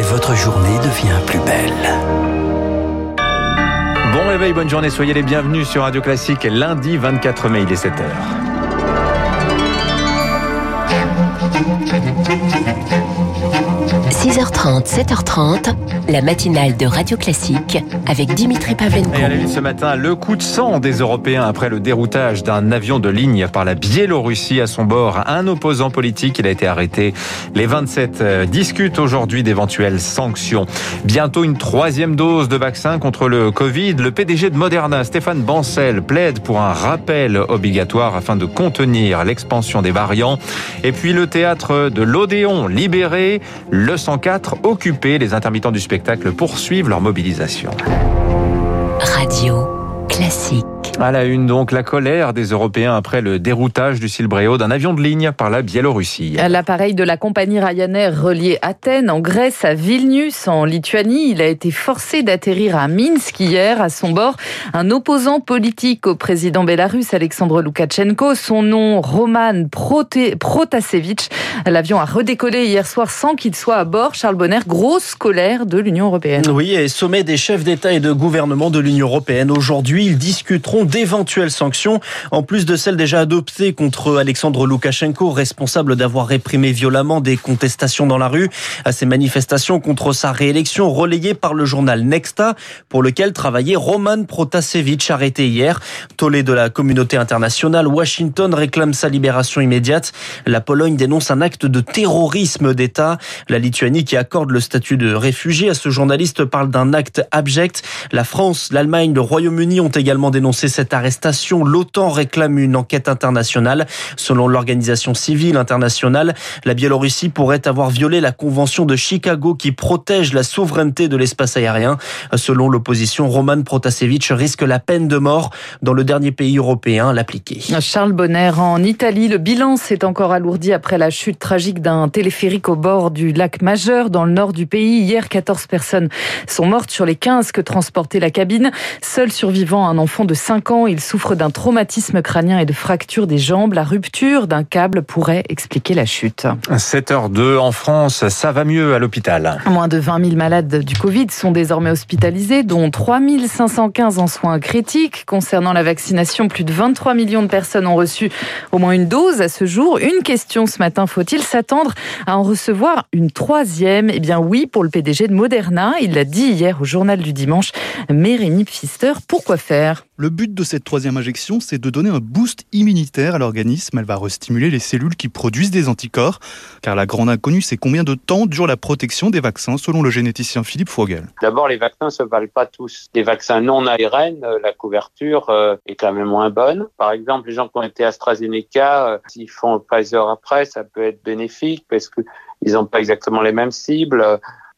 et votre journée devient plus belle. Bon réveil, bonne journée, soyez les bienvenus sur Radio Classique lundi 24 mai, il est 7h. 6h30, 7h30, la matinale de Radio Classique avec Dimitri Pavlenko. Et à la une ce matin, le coup de sang des Européens après le déroutage d'un avion de ligne par la Biélorussie à son bord. Un opposant politique, il a été arrêté. Les 27 euh, discutent aujourd'hui d'éventuelles sanctions. Bientôt une troisième dose de vaccin contre le Covid. Le PDG de Moderna, Stéphane Bancel, plaide pour un rappel obligatoire afin de contenir l'expansion des variants. Et puis le théâtre de l'Odéon libéré, le 104 occupé. Les intermittents du spectacle poursuivent leur mobilisation. Radio Classique. À la une, donc, la colère des Européens après le déroutage du Silbreo d'un avion de ligne par la Biélorussie. L'appareil de la compagnie Ryanair relié Athènes en Grèce à Vilnius en Lituanie, il a été forcé d'atterrir à Minsk hier. À son bord, un opposant politique au président bélarus Alexandre Loukachenko, son nom Roman Protasevich. L'avion a redécollé hier soir sans qu'il soit à bord. Charles Bonner, grosse colère de l'Union européenne. Oui, et sommet des chefs d'État et de gouvernement de l'Union européenne. Aujourd'hui, ils discuteront d'éventuelles sanctions, en plus de celles déjà adoptées contre Alexandre Loukachenko, responsable d'avoir réprimé violemment des contestations dans la rue, à ces manifestations contre sa réélection relayées par le journal Nexta, pour lequel travaillait Roman Protasevich, arrêté hier. Tollé de la communauté internationale, Washington réclame sa libération immédiate. La Pologne dénonce un acte de terrorisme d'État. La Lituanie, qui accorde le statut de réfugié à ce journaliste, parle d'un acte abject. La France, l'Allemagne, le Royaume-Uni ont également dénoncé cette arrestation. L'OTAN réclame une enquête internationale. Selon l'organisation civile internationale, la Biélorussie pourrait avoir violé la convention de Chicago qui protège la souveraineté de l'espace aérien. Selon l'opposition, Roman Protasevich risque la peine de mort dans le dernier pays européen à l'appliquer. Charles Bonner, en Italie, le bilan s'est encore alourdi après la chute tragique d'un téléphérique au bord du lac Majeur dans le nord du pays. Hier, 14 personnes sont mortes sur les 15 que transportait la cabine. Seul survivant, un enfant de 5 ans, il souffre d'un traumatisme crânien et de fracture des jambes. La rupture d'un câble pourrait expliquer la chute. 7h02 en France, ça va mieux à l'hôpital. Moins de 20 000 malades du Covid sont désormais hospitalisés, dont 3 515 en soins critiques. Concernant la vaccination, plus de 23 millions de personnes ont reçu au moins une dose à ce jour. Une question ce matin, faut-il s'attendre à en recevoir une troisième? Eh bien oui, pour le PDG de Moderna. Il l'a dit hier au journal du dimanche. Rémi Pfister, pourquoi faire le but de cette troisième injection, c'est de donner un boost immunitaire à l'organisme. Elle va restimuler les cellules qui produisent des anticorps. Car la grande inconnue, c'est combien de temps dure la protection des vaccins, selon le généticien Philippe Fogel. D'abord, les vaccins ne se valent pas tous. Les vaccins non ARN, euh, la couverture euh, est quand même moins bonne. Par exemple, les gens qui ont été AstraZeneca, euh, s'ils font Pfizer après, ça peut être bénéfique parce que ils n'ont pas exactement les mêmes cibles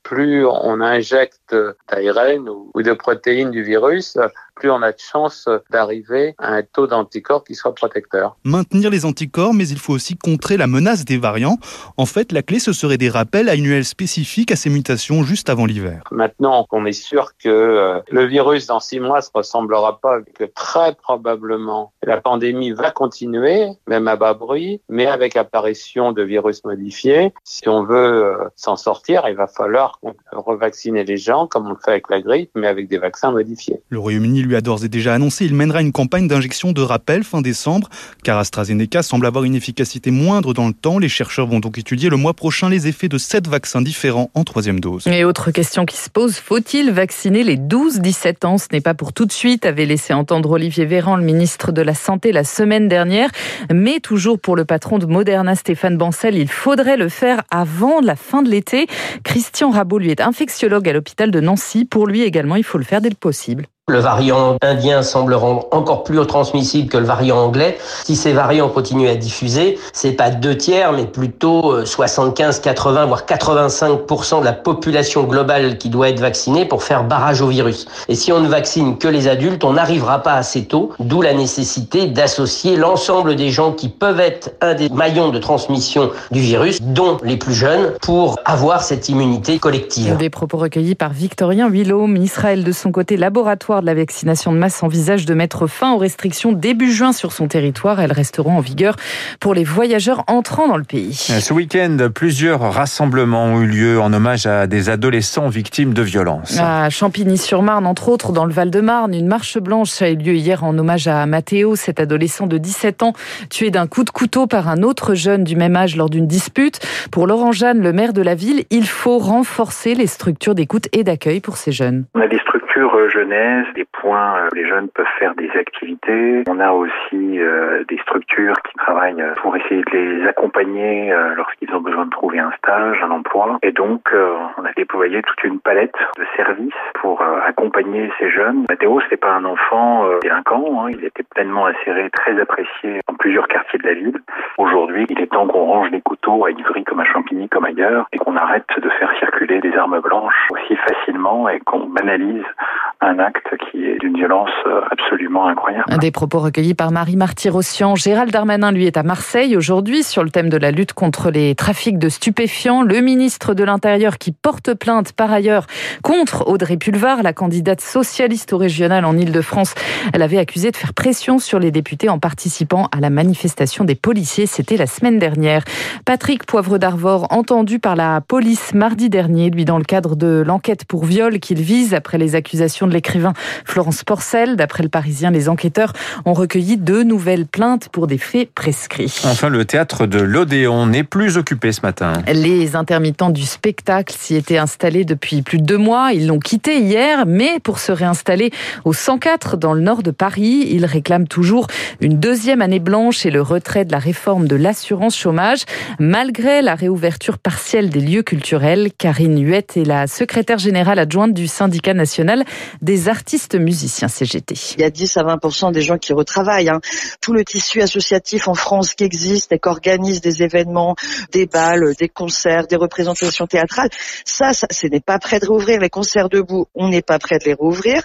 plus on injecte d'ARN ou de protéines du virus, plus on a de chances d'arriver à un taux d'anticorps qui soit protecteur. Maintenir les anticorps, mais il faut aussi contrer la menace des variants. En fait, la clé, ce serait des rappels annuels spécifiques à ces mutations juste avant l'hiver. Maintenant qu'on est sûr que euh, le virus dans six mois ne se ressemblera pas, que très probablement la pandémie va continuer, même à bas bruit, mais avec apparition de virus modifiés. Si on veut euh, s'en sortir, il va falloir revacciner les gens, comme on le fait avec la grippe, mais avec des vaccins modifiés. Le Royaume-Uni lui a d'ores et déjà annoncé il mènera une campagne d'injection de rappel fin décembre, car AstraZeneca semble avoir une efficacité moindre dans le temps. Les chercheurs vont donc étudier le mois prochain les effets de sept vaccins différents en troisième dose. Et autre question qui se pose, faut-il vacciner les 12-17 ans? Ce n'est pas pour tout de suite, avait laissé entendre Olivier Véran, le ministre de la Santé, la semaine dernière. Mais toujours pour le patron de Moderna, Stéphane Bancel, il faudrait le faire avant la fin de l'été. Christian Rabot, lui, est infectiologue à l'hôpital de Nancy. Pour lui également, il faut le faire dès le possible. Le variant indien semble rendre encore plus transmissible que le variant anglais. Si ces variants continuent à diffuser, c'est pas deux tiers, mais plutôt 75, euh, 80, voire 85% de la population globale qui doit être vaccinée pour faire barrage au virus. Et si on ne vaccine que les adultes, on n'arrivera pas assez tôt, d'où la nécessité d'associer l'ensemble des gens qui peuvent être un des maillons de transmission du virus, dont les plus jeunes, pour avoir cette immunité collective. Des propos recueillis par Victorien Willaume, Israël de son côté laboratoire de la vaccination de masse envisage de mettre fin aux restrictions début juin sur son territoire. Elles resteront en vigueur pour les voyageurs entrant dans le pays. Ce week-end, plusieurs rassemblements ont eu lieu en hommage à des adolescents victimes de violences. À Champigny-sur-Marne, entre autres, dans le Val-de-Marne, une marche blanche a eu lieu hier en hommage à Mathéo, cet adolescent de 17 ans, tué d'un coup de couteau par un autre jeune du même âge lors d'une dispute. Pour Laurent Jeanne, le maire de la ville, il faut renforcer les structures d'écoute et d'accueil pour ces jeunes. On a des structures euh, jeunesse, des points où les jeunes peuvent faire des activités. On a aussi euh, des structures qui travaillent pour essayer de les accompagner euh, lorsqu'ils ont besoin de trouver un stage, un emploi. Et donc, on a déployé toute une palette de services pour accompagner ces jeunes. Mathéo, c'est pas un enfant délinquant. Hein. Il était pleinement inséré, très apprécié dans plusieurs quartiers de la ville. Aujourd'hui, il est temps qu'on range les couteaux à Ivry comme à Champigny comme ailleurs et qu'on arrête de faire circuler des armes blanches aussi facilement et qu'on banalise un acte qui est d'une violence euh, absolument incroyable. Des propos recueillis par Marie Marty-Rossian. Gérald Darmanin, lui, est à Marseille aujourd'hui sur le thème de la lutte contre les trafics de stupéfiants. Le ministre de l'Intérieur qui porte plainte par ailleurs contre Audrey Pulvar, la candidate socialiste au régional en Ile-de-France. Elle avait accusé de faire pression sur les députés en participant à la manifestation des policiers. C'était la semaine dernière. Patrick Poivre d'Arvor, entendu par la police mardi dernier, lui dans le cadre de l'enquête pour viol qu'il vise après les accusations de l'écrivain Florence Porcel. D'après le Parisien, les enquêteurs ont recueilli deux nouvelles plaintes pour des faits prescrits. Enfin, le théâtre de l'Odéon n'est plus occupé ce matin. Les intermittents du spectacle s'y étaient installés depuis plus de deux mois. Ils l'ont quitté hier, mais pour se réinstaller au 104 dans le nord de Paris, ils réclament toujours une deuxième année blanche et le retrait de la réforme de l'assurance chômage, malgré la réouverture partielle des lieux culturels. Karine Huette est la secrétaire générale adjointe du syndicat national des artistes musiciens CGT. Il y a 10 à 20% des gens qui retravaillent. Hein. Tout le tissu associatif en France qui existe et qui organise des événements, des balles, des concerts, des représentations théâtrales, ça, ce n'est pas prêt de rouvrir. Les concerts debout, on n'est pas prêt de les rouvrir.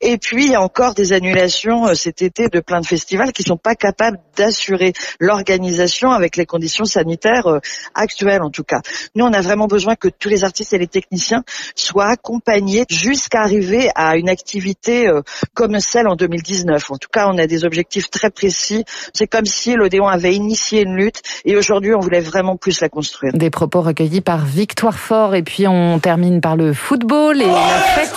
Et puis, il y a encore des annulations euh, cet été de plein de festivals qui sont pas capables d'assurer l'organisation avec les conditions sanitaires euh, actuelles, en tout cas. Nous, on a vraiment besoin que tous les artistes et les techniciens soient accompagnés jusqu'à arriver à une activité euh, comme celle en 2019. En tout cas, on a des objectifs très précis. C'est comme si l'Odéon avait initié une lutte et aujourd'hui, on voulait vraiment plus la construire. Des propos recueillis par Victoire Fort et puis on termine par le football et la fête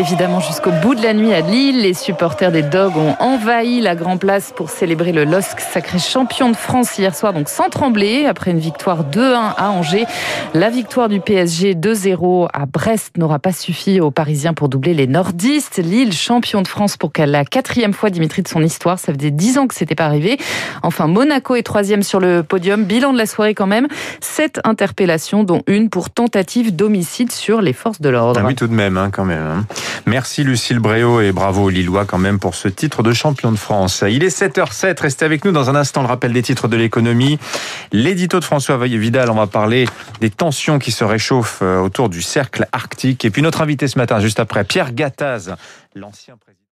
Évidemment, jusqu'au bout de la nuit à Lille, les supporters des Dogs ont envahi la Grand Place pour célébrer le LOSC sacré champion de France hier soir, donc sans trembler, après une victoire 2-1 à Angers. La victoire du PSG 2-0 à Brest n'aura pas suffi aux Parisiens pour doubler les nordistes. Lille, champion de France pour la quatrième fois, Dimitri, de son histoire. Ça faisait dix ans que c'était pas arrivé. Enfin, Monaco est troisième sur le podium. Bilan de la soirée quand même. Sept interpellations, dont une pour tentative d'homicide sur les forces de l'ordre. Ah oui, tout de même, hein, quand même. Hein. Merci Lucille Bréau et bravo Lillois quand même pour ce titre de champion de France. Il est 7h07, restez avec nous dans un instant le rappel des titres de l'économie. L'édito de François Vidal, on va parler des tensions qui se réchauffent euh, autour du cercle arctique. Et puis notre invité ce matin, juste après, Pierre Gattaz, l'ancien président.